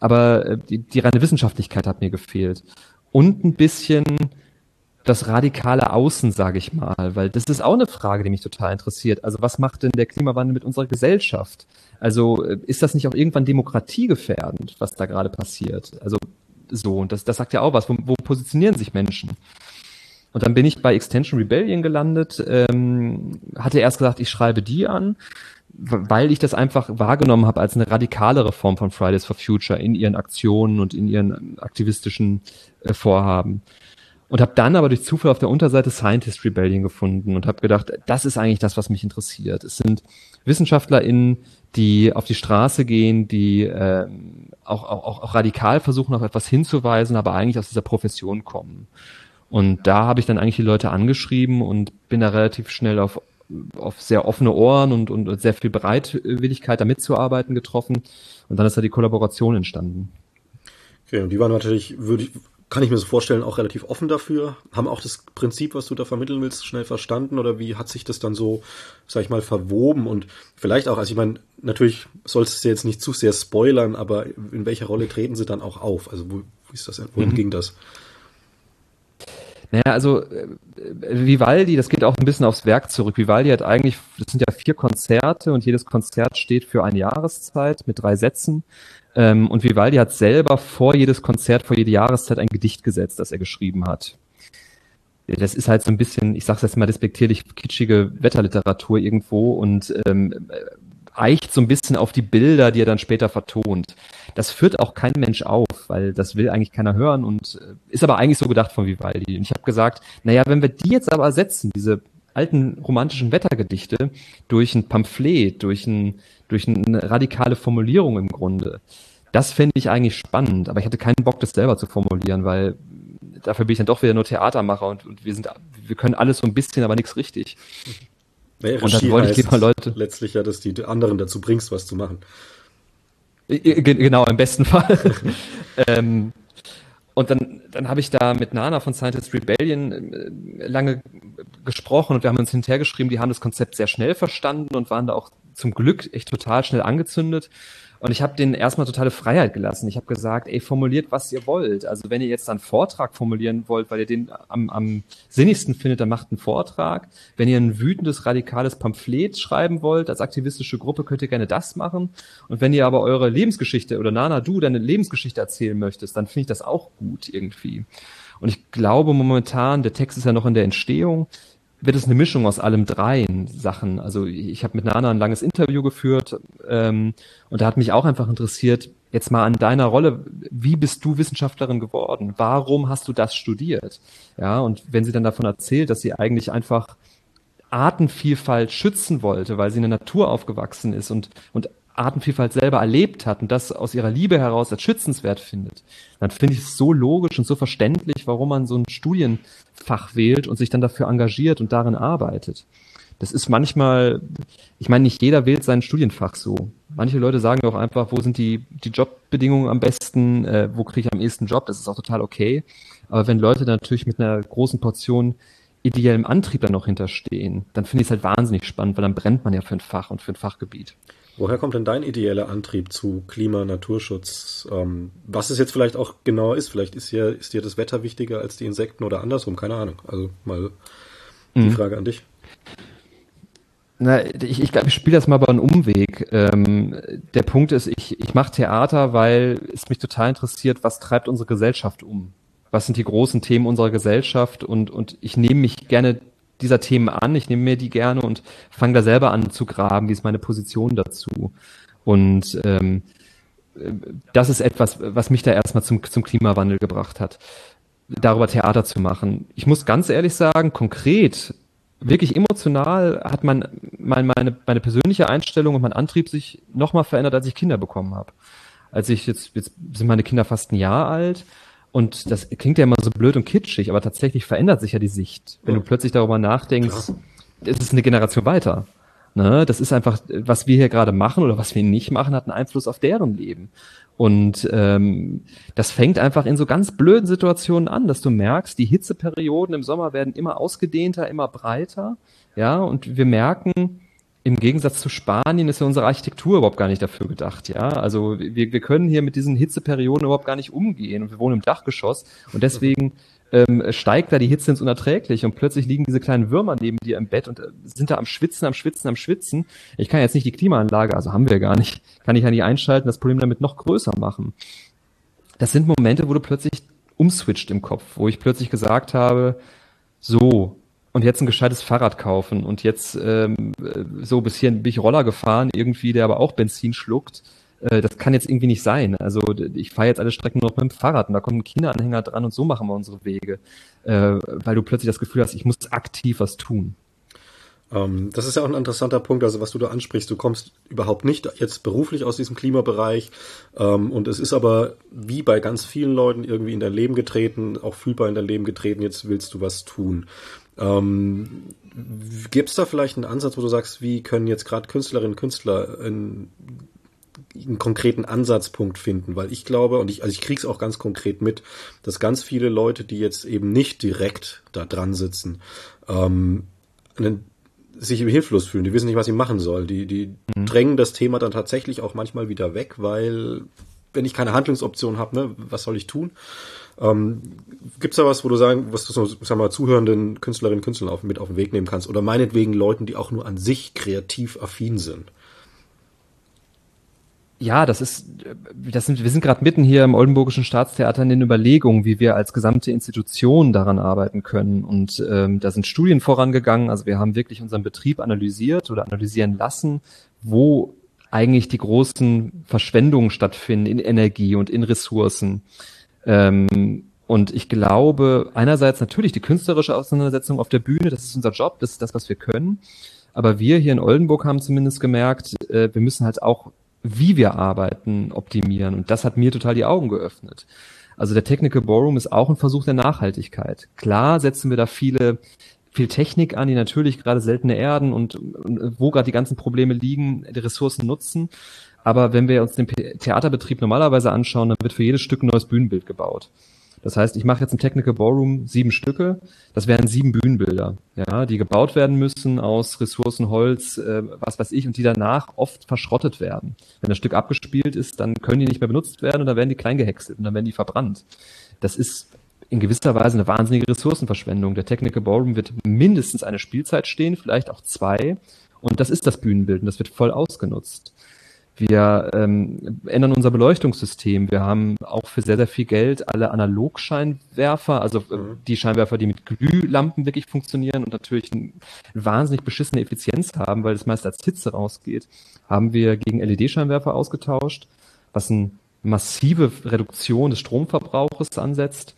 Aber äh, die, die reine Wissenschaftlichkeit hat mir gefehlt. Und ein bisschen das radikale Außen, sage ich mal, weil das ist auch eine Frage, die mich total interessiert. Also was macht denn der Klimawandel mit unserer Gesellschaft? Also äh, ist das nicht auch irgendwann demokratiegefährdend, was da gerade passiert? Also so, und das, das sagt ja auch was. Wo, wo positionieren sich Menschen? Und dann bin ich bei Extension Rebellion gelandet, ähm, hatte erst gesagt, ich schreibe die an, weil ich das einfach wahrgenommen habe als eine radikalere Form von Fridays for Future in ihren Aktionen und in ihren aktivistischen äh, Vorhaben. Und habe dann aber durch Zufall auf der Unterseite Scientist Rebellion gefunden und habe gedacht, das ist eigentlich das, was mich interessiert. Es sind WissenschaftlerInnen, die auf die Straße gehen, die äh, auch, auch, auch radikal versuchen, auf etwas hinzuweisen, aber eigentlich aus dieser Profession kommen. Und da habe ich dann eigentlich die Leute angeschrieben und bin da relativ schnell auf, auf sehr offene Ohren und, und sehr viel Bereitwilligkeit da mitzuarbeiten getroffen. Und dann ist da die Kollaboration entstanden. Okay, und die war natürlich, würde ich, kann ich mir so vorstellen, auch relativ offen dafür. Haben auch das Prinzip, was du da vermitteln willst, schnell verstanden oder wie hat sich das dann so, sag ich mal, verwoben und vielleicht auch, also ich meine, natürlich sollst du jetzt nicht zu sehr spoilern, aber in welcher Rolle treten sie dann auch auf? Also wo, wie ist das, wohin mhm. ging das? Naja, also äh, Vivaldi, das geht auch ein bisschen aufs Werk zurück. Vivaldi hat eigentlich, das sind ja vier Konzerte und jedes Konzert steht für eine Jahreszeit mit drei Sätzen. Ähm, und Vivaldi hat selber vor jedes Konzert, vor jede Jahreszeit ein Gedicht gesetzt, das er geschrieben hat. Das ist halt so ein bisschen, ich sag's jetzt mal despektierlich, kitschige Wetterliteratur irgendwo und ähm, eicht so ein bisschen auf die Bilder, die er dann später vertont. Das führt auch kein Mensch auf, weil das will eigentlich keiner hören und äh, ist aber eigentlich so gedacht von Vivaldi. Und ich habe gesagt, naja, wenn wir die jetzt aber ersetzen, diese alten romantischen Wettergedichte, durch ein Pamphlet, durch, ein, durch eine radikale Formulierung im Grunde, das fände ich eigentlich spannend, aber ich hatte keinen Bock, das selber zu formulieren, weil dafür bin ich dann doch wieder nur Theatermacher und, und wir sind, wir können alles so ein bisschen, aber nichts richtig. Naja, und dann wollte ich lieber Leute. Letztlich ja, dass die anderen dazu bringst, was zu machen. Genau, im besten Fall. ähm, und dann, dann habe ich da mit Nana von Scientist Rebellion äh, lange gesprochen und wir haben uns hinterhergeschrieben, die haben das Konzept sehr schnell verstanden und waren da auch zum Glück echt total schnell angezündet. Und ich habe denen erstmal totale Freiheit gelassen. Ich habe gesagt, ey, formuliert, was ihr wollt. Also wenn ihr jetzt einen Vortrag formulieren wollt, weil ihr den am, am sinnigsten findet, dann macht einen Vortrag. Wenn ihr ein wütendes, radikales Pamphlet schreiben wollt, als aktivistische Gruppe, könnt ihr gerne das machen. Und wenn ihr aber eure Lebensgeschichte oder Nana, du deine Lebensgeschichte erzählen möchtest, dann finde ich das auch gut irgendwie. Und ich glaube momentan, der Text ist ja noch in der Entstehung, wird es eine Mischung aus allem dreien Sachen. Also ich habe mit Nana ein langes Interview geführt ähm, und da hat mich auch einfach interessiert, jetzt mal an deiner Rolle, wie bist du Wissenschaftlerin geworden? Warum hast du das studiert? Ja, und wenn sie dann davon erzählt, dass sie eigentlich einfach Artenvielfalt schützen wollte, weil sie in der Natur aufgewachsen ist und, und Artenvielfalt selber erlebt hat und das aus ihrer Liebe heraus als schützenswert findet, dann finde ich es so logisch und so verständlich, warum man so ein Studienfach wählt und sich dann dafür engagiert und darin arbeitet. Das ist manchmal, ich meine, nicht jeder wählt sein Studienfach so. Manche Leute sagen auch einfach, wo sind die, die Jobbedingungen am besten, äh, wo kriege ich am ehesten Job, das ist auch total okay. Aber wenn Leute natürlich mit einer großen Portion ideellem Antrieb da noch hinterstehen, dann finde ich es halt wahnsinnig spannend, weil dann brennt man ja für ein Fach und für ein Fachgebiet. Woher kommt denn dein ideeller Antrieb zu Klima, Naturschutz? Ähm, was es jetzt vielleicht auch genauer ist, vielleicht ist dir, ist dir das Wetter wichtiger als die Insekten oder andersrum, keine Ahnung. Also mal die mhm. Frage an dich. Na, ich, ich glaube, ich spiele das mal bei einem Umweg. Ähm, der Punkt ist, ich, ich mache Theater, weil es mich total interessiert, was treibt unsere Gesellschaft um? Was sind die großen Themen unserer Gesellschaft? Und, und ich nehme mich gerne dieser Themen an, ich nehme mir die gerne und fange da selber an zu graben, wie ist meine Position dazu. Und ähm, das ist etwas, was mich da erstmal zum, zum Klimawandel gebracht hat. darüber Theater zu machen. Ich muss ganz ehrlich sagen, konkret, wirklich emotional hat man mein, meine, meine persönliche Einstellung und mein Antrieb sich nochmal verändert, als ich Kinder bekommen habe. Als ich jetzt, jetzt sind meine Kinder fast ein Jahr alt und das klingt ja immer so blöd und kitschig, aber tatsächlich verändert sich ja die Sicht. Wenn du plötzlich darüber nachdenkst, es ist eine Generation weiter. Ne? Das ist einfach, was wir hier gerade machen oder was wir nicht machen, hat einen Einfluss auf deren Leben. Und ähm, das fängt einfach in so ganz blöden Situationen an, dass du merkst, die Hitzeperioden im Sommer werden immer ausgedehnter, immer breiter. Ja, und wir merken, im Gegensatz zu Spanien ist ja unsere Architektur überhaupt gar nicht dafür gedacht, ja. Also wir, wir können hier mit diesen Hitzeperioden überhaupt gar nicht umgehen und wir wohnen im Dachgeschoss und deswegen ähm, steigt da die Hitze ins Unerträgliche und plötzlich liegen diese kleinen Würmer neben dir im Bett und äh, sind da am Schwitzen, am Schwitzen, am Schwitzen. Ich kann jetzt nicht die Klimaanlage, also haben wir gar nicht, kann ich ja nicht einschalten, das Problem damit noch größer machen. Das sind Momente, wo du plötzlich umswitcht im Kopf, wo ich plötzlich gesagt habe, so, und jetzt ein gescheites Fahrrad kaufen und jetzt ähm, so bis hier bin ich Roller gefahren, irgendwie, der aber auch Benzin schluckt äh, das kann jetzt irgendwie nicht sein. Also ich fahre jetzt alle Strecken nur noch mit dem Fahrrad und da kommt ein Kinderanhänger dran und so machen wir unsere Wege, äh, weil du plötzlich das Gefühl hast, ich muss aktiv was tun. Ähm, das ist ja auch ein interessanter Punkt, also was du da ansprichst. Du kommst überhaupt nicht jetzt beruflich aus diesem Klimabereich ähm, und es ist aber wie bei ganz vielen Leuten irgendwie in dein Leben getreten, auch fühlbar in dein Leben getreten, jetzt willst du was tun. Ähm, Gibt es da vielleicht einen Ansatz, wo du sagst, wie können jetzt gerade Künstlerinnen und Künstler in einen konkreten Ansatzpunkt finden, weil ich glaube, und ich, also ich krieg's auch ganz konkret mit, dass ganz viele Leute, die jetzt eben nicht direkt da dran sitzen, ähm, einen, sich hilflos fühlen, die wissen nicht, was sie machen soll. Die, die mhm. drängen das Thema dann tatsächlich auch manchmal wieder weg, weil wenn ich keine Handlungsoption habe, ne, was soll ich tun? Ähm, gibt's da was, wo du sagen, was du so, sag mal, zuhörenden Künstlerinnen und Künstlern auf, mit auf den Weg nehmen kannst? Oder meinetwegen Leuten, die auch nur an sich kreativ affin sind? ja, das ist, das sind, wir sind gerade mitten hier im Oldenburgischen Staatstheater in den Überlegungen, wie wir als gesamte Institution daran arbeiten können. Und ähm, da sind Studien vorangegangen. Also wir haben wirklich unseren Betrieb analysiert oder analysieren lassen, wo eigentlich die großen Verschwendungen stattfinden in Energie und in Ressourcen. Ähm, und ich glaube, einerseits natürlich die künstlerische Auseinandersetzung auf der Bühne, das ist unser Job, das ist das, was wir können. Aber wir hier in Oldenburg haben zumindest gemerkt, äh, wir müssen halt auch wie wir arbeiten, optimieren. Und das hat mir total die Augen geöffnet. Also der Technical Ballroom ist auch ein Versuch der Nachhaltigkeit. Klar setzen wir da viele viel Technik an, die natürlich gerade seltene Erden und, und wo gerade die ganzen Probleme liegen, die Ressourcen nutzen. Aber wenn wir uns den Theaterbetrieb normalerweise anschauen, dann wird für jedes Stück ein neues Bühnenbild gebaut. Das heißt, ich mache jetzt im Technical Ballroom sieben Stücke. Das wären sieben Bühnenbilder, ja, die gebaut werden müssen aus Ressourcen, Holz, äh, was weiß ich, und die danach oft verschrottet werden. Wenn das Stück abgespielt ist, dann können die nicht mehr benutzt werden und dann werden die klein gehäckselt und dann werden die verbrannt. Das ist in gewisser Weise eine wahnsinnige Ressourcenverschwendung. Der Technical Ballroom wird mindestens eine Spielzeit stehen, vielleicht auch zwei. Und das ist das Bühnenbild und das wird voll ausgenutzt. Wir ähm, ändern unser Beleuchtungssystem. Wir haben auch für sehr, sehr viel Geld alle Analogscheinwerfer, also äh, mhm. die Scheinwerfer, die mit Glühlampen wirklich funktionieren und natürlich eine wahnsinnig beschissene Effizienz haben, weil das meist als Hitze rausgeht, haben wir gegen LED-Scheinwerfer ausgetauscht, was eine massive Reduktion des Stromverbrauches ansetzt.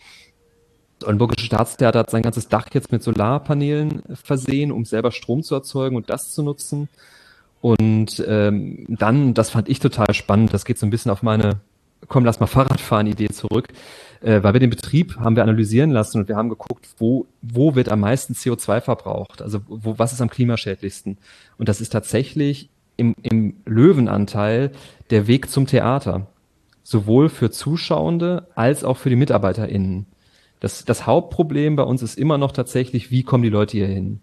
Das Oldenburgische Staatstheater hat sein ganzes Dach jetzt mit Solarpanelen versehen, um selber Strom zu erzeugen und das zu nutzen. Und ähm, dann, das fand ich total spannend, das geht so ein bisschen auf meine komm, lass mal Fahrradfahren-Idee zurück, äh, weil wir den Betrieb haben wir analysieren lassen und wir haben geguckt, wo, wo wird am meisten CO2 verbraucht, also wo, was ist am klimaschädlichsten. Und das ist tatsächlich im, im Löwenanteil der Weg zum Theater, sowohl für Zuschauende als auch für die MitarbeiterInnen. Das, das Hauptproblem bei uns ist immer noch tatsächlich, wie kommen die Leute hier hin?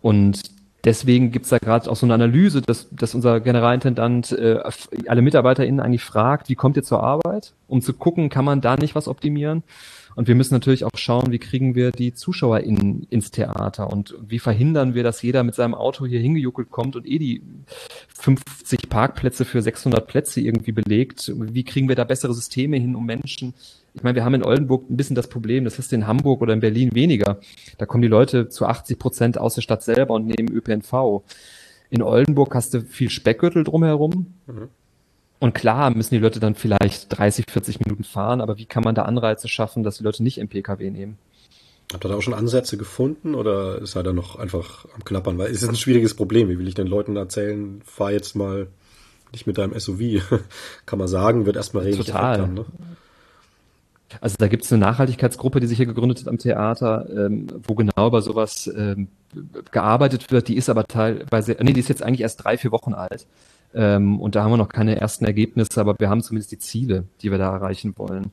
Und deswegen gibt's da gerade auch so eine Analyse, dass, dass unser Generalintendant äh, alle MitarbeiterInnen eigentlich fragt, wie kommt ihr zur Arbeit, um zu gucken, kann man da nicht was optimieren? Und wir müssen natürlich auch schauen, wie kriegen wir die ZuschauerInnen ins Theater und wie verhindern wir, dass jeder mit seinem Auto hier hingejuckelt kommt und eh die 50 Parkplätze für 600 Plätze irgendwie belegt. Wie kriegen wir da bessere Systeme hin, um Menschen ich meine, wir haben in Oldenburg ein bisschen das Problem, das ist in Hamburg oder in Berlin weniger. Da kommen die Leute zu 80 Prozent aus der Stadt selber und nehmen ÖPNV. In Oldenburg hast du viel Speckgürtel drumherum. Mhm. Und klar müssen die Leute dann vielleicht 30, 40 Minuten fahren, aber wie kann man da Anreize schaffen, dass die Leute nicht im Pkw nehmen? Habt ihr da auch schon Ansätze gefunden oder ist er da noch einfach am Knappern? Weil es ist ein schwieriges Problem. Wie will ich den Leuten erzählen, fahr jetzt mal nicht mit deinem SUV? Kann man sagen, wird erstmal richtig Total. Haben, ne? Also da gibt es eine Nachhaltigkeitsgruppe, die sich hier gegründet hat am Theater, ähm, wo genau über sowas ähm, gearbeitet wird. Die ist aber teilweise, nee, die ist jetzt eigentlich erst drei, vier Wochen alt. Ähm, und da haben wir noch keine ersten Ergebnisse, aber wir haben zumindest die Ziele, die wir da erreichen wollen.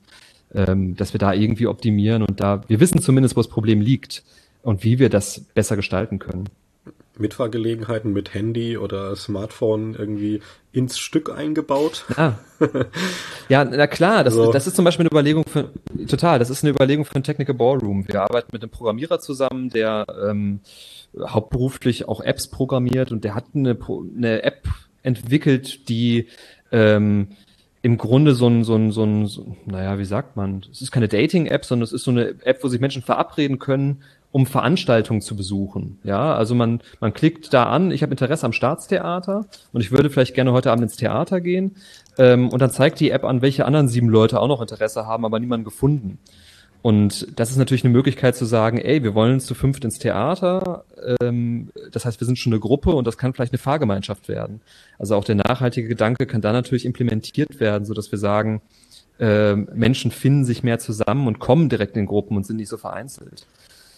Ähm, dass wir da irgendwie optimieren und da, wir wissen zumindest, wo das Problem liegt und wie wir das besser gestalten können. Mitfahrgelegenheiten mit Handy oder Smartphone irgendwie ins Stück eingebaut. Ja, ja na klar, das, also. das ist zum Beispiel eine Überlegung für, total, das ist eine Überlegung für ein Technical Ballroom. Wir arbeiten mit einem Programmierer zusammen, der ähm, hauptberuflich auch Apps programmiert und der hat eine, eine App entwickelt, die ähm, im Grunde so ein, so ein, so ein, so, naja, wie sagt man, es ist keine Dating-App, sondern es ist so eine App, wo sich Menschen verabreden können um Veranstaltungen zu besuchen. Ja, also man, man klickt da an, ich habe Interesse am Staatstheater und ich würde vielleicht gerne heute Abend ins Theater gehen. Ähm, und dann zeigt die App an, welche anderen sieben Leute auch noch Interesse haben, aber niemanden gefunden. Und das ist natürlich eine Möglichkeit zu sagen, ey, wir wollen zu fünft ins Theater. Ähm, das heißt, wir sind schon eine Gruppe und das kann vielleicht eine Fahrgemeinschaft werden. Also auch der nachhaltige Gedanke kann da natürlich implementiert werden, so dass wir sagen, äh, Menschen finden sich mehr zusammen und kommen direkt in Gruppen und sind nicht so vereinzelt.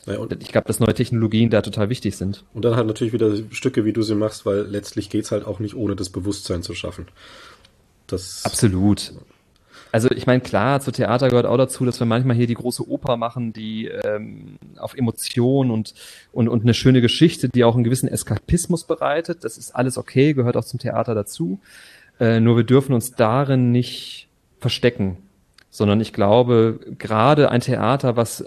Ja, und ich glaube, dass neue Technologien da total wichtig sind. Und dann halt natürlich wieder Stücke, wie du sie machst, weil letztlich geht's halt auch nicht ohne das Bewusstsein zu schaffen. Das Absolut. Also ich meine, klar, zu Theater gehört auch dazu, dass wir manchmal hier die große Oper machen, die ähm, auf Emotionen und, und, und eine schöne Geschichte, die auch einen gewissen Eskapismus bereitet. Das ist alles okay, gehört auch zum Theater dazu. Äh, nur wir dürfen uns darin nicht verstecken, sondern ich glaube, gerade ein Theater, was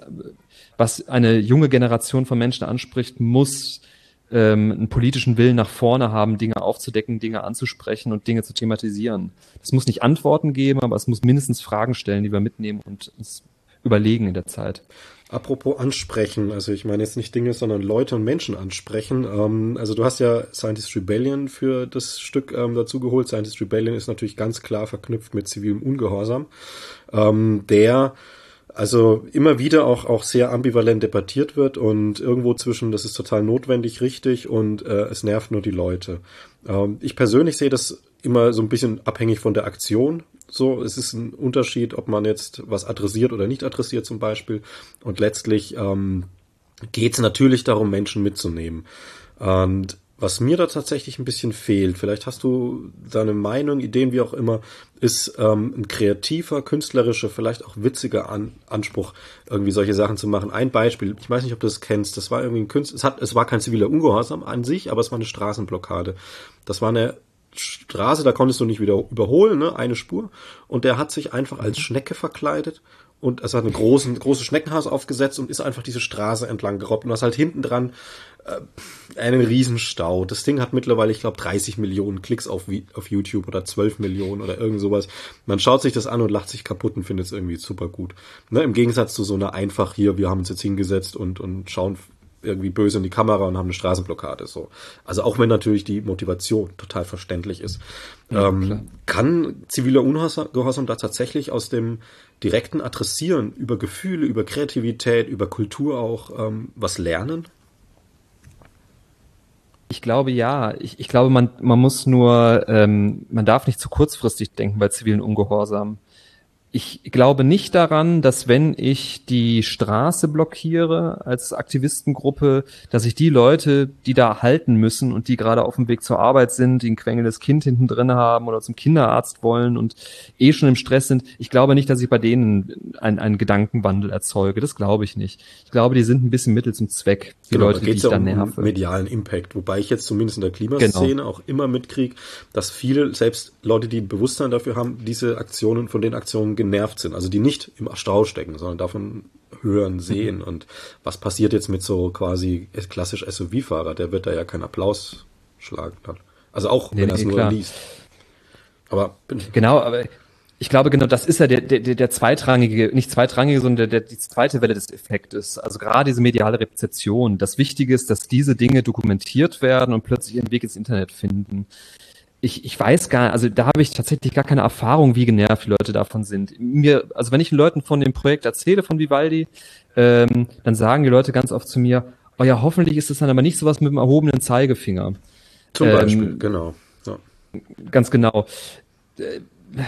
was eine junge Generation von Menschen anspricht, muss ähm, einen politischen Willen nach vorne haben, Dinge aufzudecken, Dinge anzusprechen und Dinge zu thematisieren. Es muss nicht Antworten geben, aber es muss mindestens Fragen stellen, die wir mitnehmen und uns überlegen in der Zeit. Apropos ansprechen, also ich meine jetzt nicht Dinge, sondern Leute und Menschen ansprechen. Ähm, also du hast ja Scientist Rebellion für das Stück ähm, dazu geholt. Scientist Rebellion ist natürlich ganz klar verknüpft mit zivilem Ungehorsam, ähm, der also immer wieder auch, auch sehr ambivalent debattiert wird und irgendwo zwischen, das ist total notwendig, richtig und äh, es nervt nur die Leute. Ähm, ich persönlich sehe das immer so ein bisschen abhängig von der Aktion. So, es ist ein Unterschied, ob man jetzt was adressiert oder nicht adressiert zum Beispiel. Und letztlich ähm, geht es natürlich darum, Menschen mitzunehmen. Und was mir da tatsächlich ein bisschen fehlt, vielleicht hast du deine Meinung, Ideen, wie auch immer, ist ähm, ein kreativer, künstlerischer, vielleicht auch witziger An Anspruch, irgendwie solche Sachen zu machen. Ein Beispiel, ich weiß nicht, ob du das kennst, das war irgendwie ein Künstler, es, hat, es war kein ziviler Ungehorsam an sich, aber es war eine Straßenblockade. Das war eine Straße, da konntest du nicht wieder überholen, ne, eine Spur. Und der hat sich einfach als Schnecke verkleidet und es hat ein großen, großes Schneckenhaus aufgesetzt und ist einfach diese Straße entlang gerobbt und hast halt hinten dran äh, einen Riesenstau. Das Ding hat mittlerweile, ich glaube, 30 Millionen Klicks auf, auf YouTube oder 12 Millionen oder irgend sowas. Man schaut sich das an und lacht sich kaputt und findet es irgendwie super gut. Ne, Im Gegensatz zu so einer einfach hier, wir haben uns jetzt hingesetzt und, und schauen irgendwie böse in die Kamera und haben eine Straßenblockade. So. Also auch wenn natürlich die Motivation total verständlich ist. Ja, ähm, kann ziviler Ungehorsam da tatsächlich aus dem direkten Adressieren über Gefühle, über Kreativität, über Kultur auch ähm, was lernen? Ich glaube ja. Ich, ich glaube, man, man muss nur, ähm, man darf nicht zu kurzfristig denken bei zivilen Ungehorsam ich glaube nicht daran, dass wenn ich die Straße blockiere als Aktivistengruppe, dass ich die Leute, die da halten müssen und die gerade auf dem Weg zur Arbeit sind, die ein quengelndes Kind hinten drin haben oder zum Kinderarzt wollen und eh schon im Stress sind, ich glaube nicht, dass ich bei denen einen, einen Gedankenwandel erzeuge. Das glaube ich nicht. Ich glaube, die sind ein bisschen Mittel zum Zweck, die genau, Leute, die ich ja um nerve. medialen Impact, wobei ich jetzt zumindest in der Klimaszene genau. auch immer mitkriege, dass viele, selbst Leute, die ein Bewusstsein dafür haben, diese Aktionen von den Aktionen genervt sind, also die nicht im Stau stecken, sondern davon hören, sehen. Mhm. Und was passiert jetzt mit so quasi klassisch SUV-Fahrer? Der wird da ja keinen Applaus schlagen. Also auch, nee, wenn er es nee, nur klar. liest. Aber genau, aber ich glaube genau, das ist ja der, der, der zweitrangige, nicht zweitrangige, sondern der, der, die zweite Welle des Effektes. Also gerade diese mediale Rezeption. Das Wichtige ist, dass diese Dinge dokumentiert werden und plötzlich ihren Weg ins Internet finden ich, ich weiß gar, also da habe ich tatsächlich gar keine Erfahrung, wie genervt die Leute davon sind. Mir, also wenn ich den Leuten von dem Projekt erzähle von Vivaldi, ähm, dann sagen die Leute ganz oft zu mir, oh ja, hoffentlich ist es dann aber nicht sowas mit dem erhobenen Zeigefinger. Zum Beispiel, ähm, genau. Ja. Ganz genau. Äh,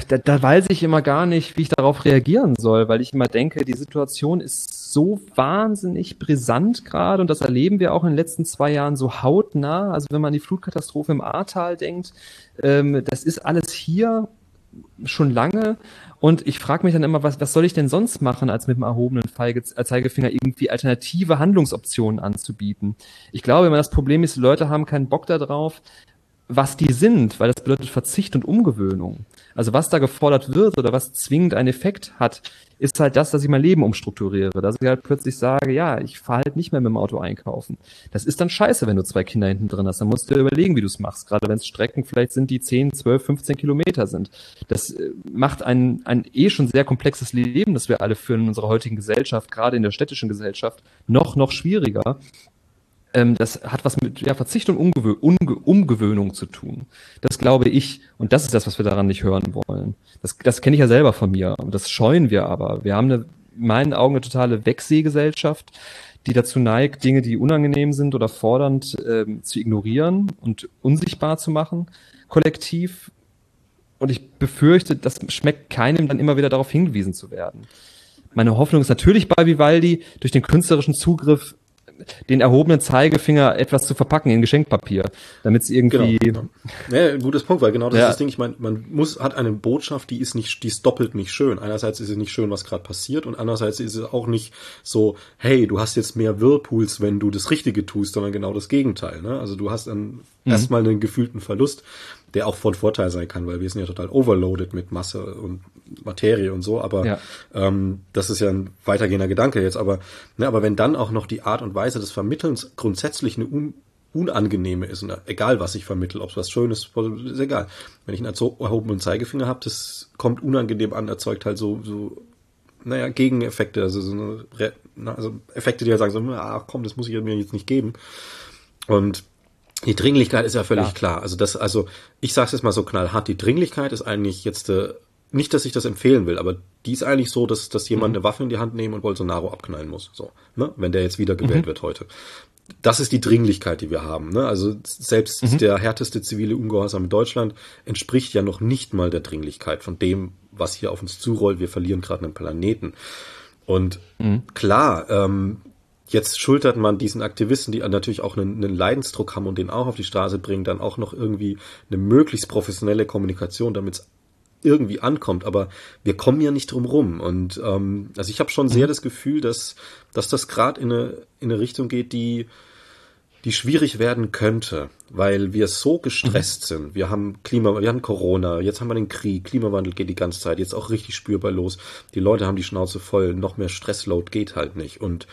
da, da weiß ich immer gar nicht, wie ich darauf reagieren soll, weil ich immer denke, die Situation ist so wahnsinnig brisant gerade und das erleben wir auch in den letzten zwei Jahren so hautnah. Also wenn man an die Flutkatastrophe im Ahrtal denkt, ähm, das ist alles hier schon lange und ich frage mich dann immer, was, was soll ich denn sonst machen, als mit dem erhobenen Zeigefinger irgendwie alternative Handlungsoptionen anzubieten? Ich glaube, wenn man das Problem ist, Leute haben keinen Bock darauf, was die sind, weil das bedeutet Verzicht und Umgewöhnung. Also was da gefordert wird oder was zwingend einen Effekt hat, ist halt das, dass ich mein Leben umstrukturiere. Dass ich halt plötzlich sage, ja, ich fahre halt nicht mehr mit dem Auto einkaufen. Das ist dann scheiße, wenn du zwei Kinder hinten drin hast. Dann musst du dir überlegen, wie du es machst. Gerade wenn es Strecken vielleicht sind, die 10, 12, 15 Kilometer sind. Das äh, macht ein, ein eh schon sehr komplexes Leben, das wir alle führen in unserer heutigen Gesellschaft, gerade in der städtischen Gesellschaft, noch, noch schwieriger ähm, das hat was mit ja, Verzicht und Umgewö Umge Umgewöhnung zu tun. Das glaube ich. Und das ist das, was wir daran nicht hören wollen. Das, das kenne ich ja selber von mir. Und das scheuen wir aber. Wir haben eine, in meinen Augen eine totale Wegsehgesellschaft, die dazu neigt, Dinge, die unangenehm sind oder fordernd, ähm, zu ignorieren und unsichtbar zu machen, kollektiv. Und ich befürchte, das schmeckt keinem dann immer wieder darauf hingewiesen zu werden. Meine Hoffnung ist natürlich bei Vivaldi, durch den künstlerischen Zugriff den erhobenen Zeigefinger etwas zu verpacken in Geschenkpapier, damit es irgendwie. Genau. Ja, gutes Punkt, weil genau das ja. ist das Ding. Ich meine, man muss hat eine Botschaft, die ist nicht, die ist doppelt nicht schön. Einerseits ist es nicht schön, was gerade passiert, und andererseits ist es auch nicht so, hey, du hast jetzt mehr Whirlpools, wenn du das Richtige tust, sondern genau das Gegenteil. Ne? Also du hast dann mhm. erstmal einen gefühlten Verlust der auch von Vorteil sein kann, weil wir sind ja total overloaded mit Masse und Materie und so, aber ja. ähm, das ist ja ein weitergehender Gedanke jetzt, aber, ne, aber wenn dann auch noch die Art und Weise des Vermittelns grundsätzlich eine un unangenehme ist, und egal was ich vermittel, ob es was Schönes ist, ist egal. Wenn ich einen erhobenen Zeigefinger habe, das kommt unangenehm an, erzeugt halt so, so naja, Gegeneffekte, also so eine, also Effekte, die halt sagen so, ach komm, das muss ich mir jetzt nicht geben. Und die Dringlichkeit ist ja völlig ja. klar. Also das, also ich sage es jetzt mal so knallhart, die Dringlichkeit ist eigentlich jetzt äh, nicht, dass ich das empfehlen will, aber die ist eigentlich so, dass, dass jemand mhm. eine Waffe in die Hand nehmen und Bolsonaro abknallen muss. So, ne? Wenn der jetzt wieder gewählt mhm. wird heute. Das ist die Dringlichkeit, die wir haben. Ne? Also selbst mhm. der härteste zivile Ungehorsam in Deutschland entspricht ja noch nicht mal der Dringlichkeit von dem, was hier auf uns zurollt. Wir verlieren gerade einen Planeten. Und mhm. klar, ähm, Jetzt schultert man diesen Aktivisten, die natürlich auch einen, einen Leidensdruck haben und den auch auf die Straße bringen, dann auch noch irgendwie eine möglichst professionelle Kommunikation, damit es irgendwie ankommt. Aber wir kommen ja nicht drum rum. Und ähm, also ich habe schon sehr mhm. das Gefühl, dass, dass das gerade in eine, in eine Richtung geht, die die schwierig werden könnte, weil wir so gestresst mhm. sind. Wir haben Klima, wir haben Corona, jetzt haben wir den Krieg, Klimawandel geht die ganze Zeit, jetzt auch richtig spürbar los. Die Leute haben die Schnauze voll, noch mehr Stressload geht halt nicht. Und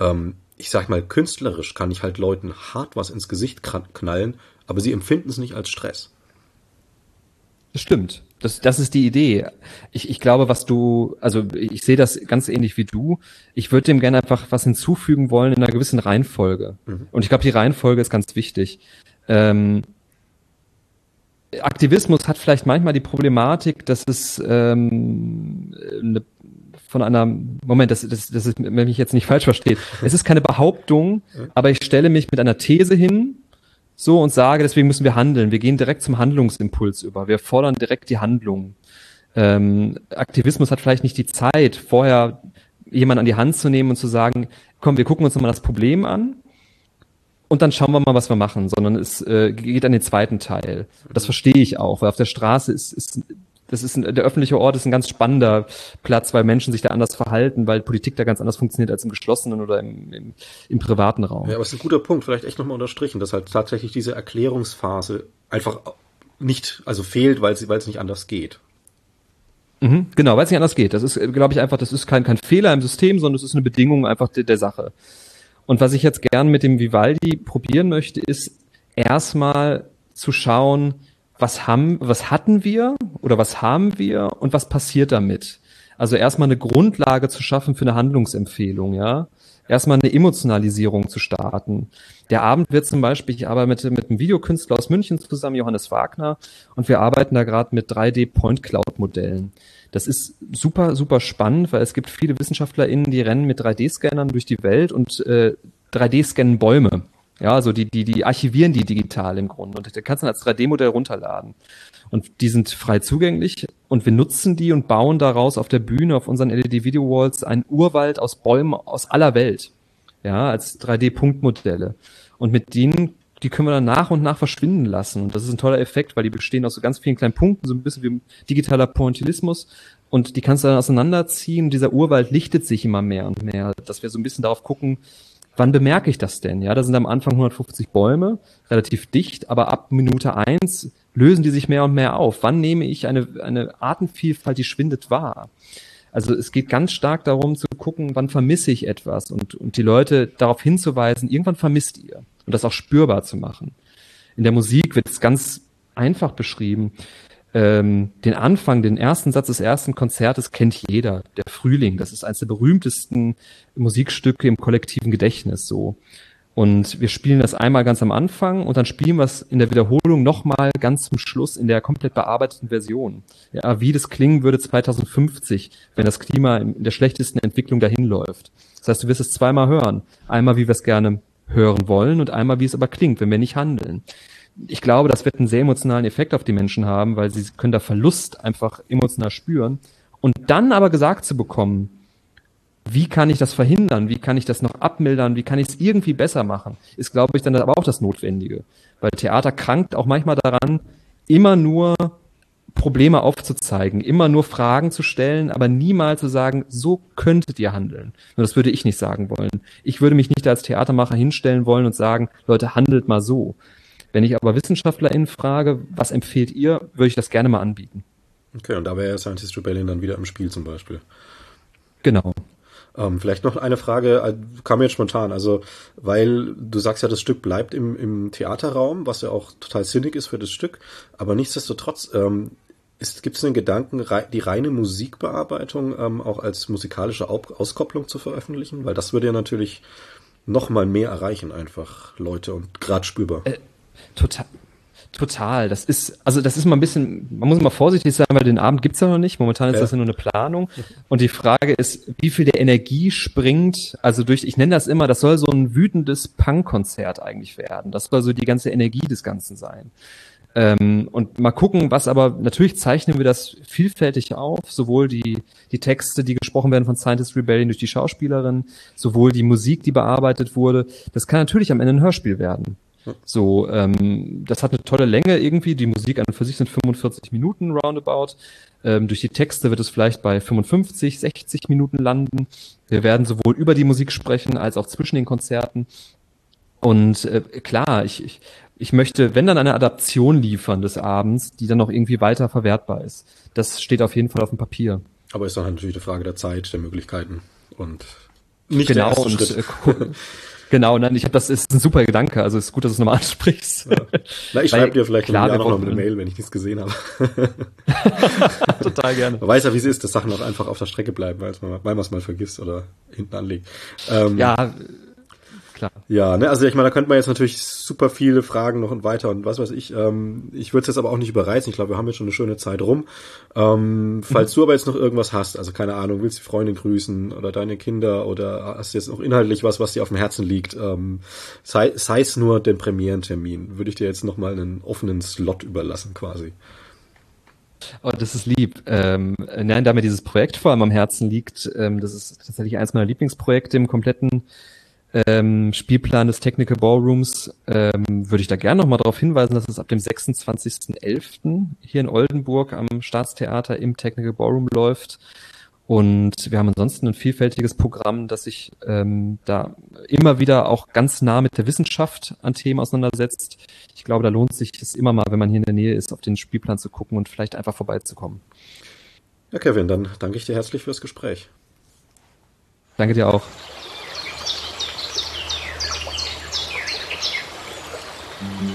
ähm, ich sag mal, künstlerisch kann ich halt Leuten hart was ins Gesicht knallen, aber sie empfinden es nicht als Stress. Das stimmt. Das, das ist die Idee. Ich, ich glaube, was du, also ich sehe das ganz ähnlich wie du. Ich würde dem gerne einfach was hinzufügen wollen in einer gewissen Reihenfolge. Mhm. Und ich glaube, die Reihenfolge ist ganz wichtig. Ähm, Aktivismus hat vielleicht manchmal die Problematik, dass es ähm, eine, von einer Moment, das, das, das ist, wenn mich jetzt nicht falsch versteht. Es ist keine Behauptung, aber ich stelle mich mit einer These hin, so und sage, deswegen müssen wir handeln. Wir gehen direkt zum Handlungsimpuls über. Wir fordern direkt die Handlung. Ähm, Aktivismus hat vielleicht nicht die Zeit, vorher jemanden an die Hand zu nehmen und zu sagen, komm, wir gucken uns nochmal das Problem an und dann schauen wir mal, was wir machen, sondern es äh, geht an den zweiten Teil. Das verstehe ich auch, weil auf der Straße ist, ist das ist ein, der öffentliche Ort ist ein ganz spannender Platz, weil Menschen sich da anders verhalten, weil Politik da ganz anders funktioniert als im geschlossenen oder im, im, im privaten Raum. Ja, aber es ist ein guter Punkt, vielleicht echt nochmal unterstrichen, dass halt tatsächlich diese Erklärungsphase einfach nicht, also fehlt, weil sie, weil es nicht anders geht. Mhm, genau, weil es nicht anders geht. Das ist, glaube ich, einfach, das ist kein, kein Fehler im System, sondern es ist eine Bedingung einfach der, der Sache. Und was ich jetzt gern mit dem Vivaldi probieren möchte, ist erstmal zu schauen, was haben, was hatten wir oder was haben wir und was passiert damit? Also erstmal eine Grundlage zu schaffen für eine Handlungsempfehlung, ja. erstmal eine Emotionalisierung zu starten. Der Abend wird zum Beispiel, ich arbeite mit, mit einem Videokünstler aus München zusammen, Johannes Wagner, und wir arbeiten da gerade mit 3D-Point-Cloud-Modellen. Das ist super, super spannend, weil es gibt viele WissenschaftlerInnen, die rennen mit 3D-Scannern durch die Welt und äh, 3D-scannen Bäume. Ja, also die, die, die archivieren die digital im Grunde und da kannst du dann als 3D-Modell runterladen. Und die sind frei zugänglich und wir nutzen die und bauen daraus auf der Bühne, auf unseren LED-Video-Walls einen Urwald aus Bäumen aus aller Welt. Ja, als 3D-Punktmodelle. Und mit denen, die können wir dann nach und nach verschwinden lassen. Und das ist ein toller Effekt, weil die bestehen aus so ganz vielen kleinen Punkten, so ein bisschen wie digitaler Pointillismus. Und die kannst du dann auseinanderziehen. Dieser Urwald lichtet sich immer mehr und mehr, dass wir so ein bisschen darauf gucken, wann bemerke ich das denn? Ja, da sind am Anfang 150 Bäume, relativ dicht, aber ab Minute eins lösen die sich mehr und mehr auf. Wann nehme ich eine, eine Artenvielfalt, die schwindet, wahr? Also es geht ganz stark darum zu gucken, wann vermisse ich etwas und, und die Leute darauf hinzuweisen, irgendwann vermisst ihr und das auch spürbar zu machen. In der Musik wird es ganz einfach beschrieben ähm, den Anfang, den ersten Satz des ersten Konzertes kennt jeder. Der Frühling, das ist eines der berühmtesten Musikstücke im kollektiven Gedächtnis so. Und wir spielen das einmal ganz am Anfang und dann spielen wir es in der Wiederholung nochmal ganz zum Schluss in der komplett bearbeiteten Version. Ja, wie das klingen würde 2050, wenn das Klima in der schlechtesten Entwicklung dahin läuft. Das heißt, du wirst es zweimal hören. Einmal, wie wir es gerne hören wollen und einmal, wie es aber klingt, wenn wir nicht handeln ich glaube, das wird einen sehr emotionalen Effekt auf die Menschen haben, weil sie können da Verlust einfach emotional spüren. Und dann aber gesagt zu bekommen, wie kann ich das verhindern? Wie kann ich das noch abmildern? Wie kann ich es irgendwie besser machen? Ist, glaube ich, dann aber auch das Notwendige. Weil Theater krankt auch manchmal daran, immer nur Probleme aufzuzeigen, immer nur Fragen zu stellen, aber niemals zu sagen, so könntet ihr handeln. Nur das würde ich nicht sagen wollen. Ich würde mich nicht als Theatermacher hinstellen wollen und sagen, Leute, handelt mal so. Wenn ich aber WissenschaftlerInnen frage, was empfehlt ihr, würde ich das gerne mal anbieten. Okay, und da wäre Scientist Rebellion dann wieder im Spiel zum Beispiel. Genau. Ähm, vielleicht noch eine Frage, äh, kam mir jetzt spontan, also weil du sagst ja, das Stück bleibt im, im Theaterraum, was ja auch total sinnig ist für das Stück, aber nichtsdestotrotz ähm, Gibt es einen Gedanken, die reine Musikbearbeitung ähm, auch als musikalische Auskopplung zu veröffentlichen? Weil das würde ja natürlich noch mal mehr erreichen, einfach Leute und gerade spürbar. Äh, Total. Total. Das ist, also das ist mal ein bisschen, man muss mal vorsichtig sein, weil den Abend gibt's ja noch nicht. Momentan ist ja. das ja nur eine Planung. Und die Frage ist, wie viel der Energie springt, also durch, ich nenne das immer, das soll so ein wütendes Punk-Konzert eigentlich werden. Das soll so die ganze Energie des Ganzen sein. Ähm, und mal gucken, was aber, natürlich zeichnen wir das vielfältig auf, sowohl die, die Texte, die gesprochen werden von Scientist Rebellion durch die Schauspielerin, sowohl die Musik, die bearbeitet wurde. Das kann natürlich am Ende ein Hörspiel werden. So, ähm, das hat eine tolle Länge irgendwie. Die Musik an und für sich sind 45 Minuten roundabout. Ähm, durch die Texte wird es vielleicht bei 55, 60 Minuten landen. Wir werden sowohl über die Musik sprechen als auch zwischen den Konzerten. Und äh, klar, ich, ich, ich möchte, wenn dann eine Adaption liefern des Abends, die dann noch irgendwie weiter verwertbar ist. Das steht auf jeden Fall auf dem Papier. Aber ist dann natürlich eine Frage der Zeit, der Möglichkeiten und nicht genau, der erste und, Schritt. Äh, Genau, nein, ich habe das ist ein super Gedanke. Also ist gut, dass du es nochmal ansprichst. Ja. Na, ich schreibe dir vielleicht klar, noch mal eine Mail, wenn ich nichts gesehen habe. Total gerne. Man weiß ja, wie es ist, dass Sachen auch einfach auf der Strecke bleiben, weil man es mal vergisst oder hinten anlegt. Ähm, ja, klar. Ja, ne, also ich meine, da könnte man jetzt natürlich super viele Fragen noch und weiter und was weiß ich. Ähm, ich würde es jetzt aber auch nicht überreizen. Ich glaube, wir haben jetzt schon eine schöne Zeit rum. Ähm, falls mhm. du aber jetzt noch irgendwas hast, also keine Ahnung, willst die Freundin grüßen oder deine Kinder oder hast jetzt noch inhaltlich was, was dir auf dem Herzen liegt, ähm, sei, sei es nur den Premierentermin, würde ich dir jetzt nochmal einen offenen Slot überlassen quasi. Oh, das ist lieb. Ähm, nein, da mir dieses Projekt vor allem am Herzen liegt, ähm, das ist tatsächlich eins meiner Lieblingsprojekte im kompletten ähm, Spielplan des Technical Ballrooms ähm, würde ich da gerne nochmal darauf hinweisen, dass es ab dem 26.11. hier in Oldenburg am Staatstheater im Technical Ballroom läuft. Und wir haben ansonsten ein vielfältiges Programm, das sich ähm, da immer wieder auch ganz nah mit der Wissenschaft an Themen auseinandersetzt. Ich glaube, da lohnt sich es immer mal, wenn man hier in der Nähe ist, auf den Spielplan zu gucken und vielleicht einfach vorbeizukommen. Ja, Kevin, dann danke ich dir herzlich fürs Gespräch. Danke dir auch. Mm-hmm.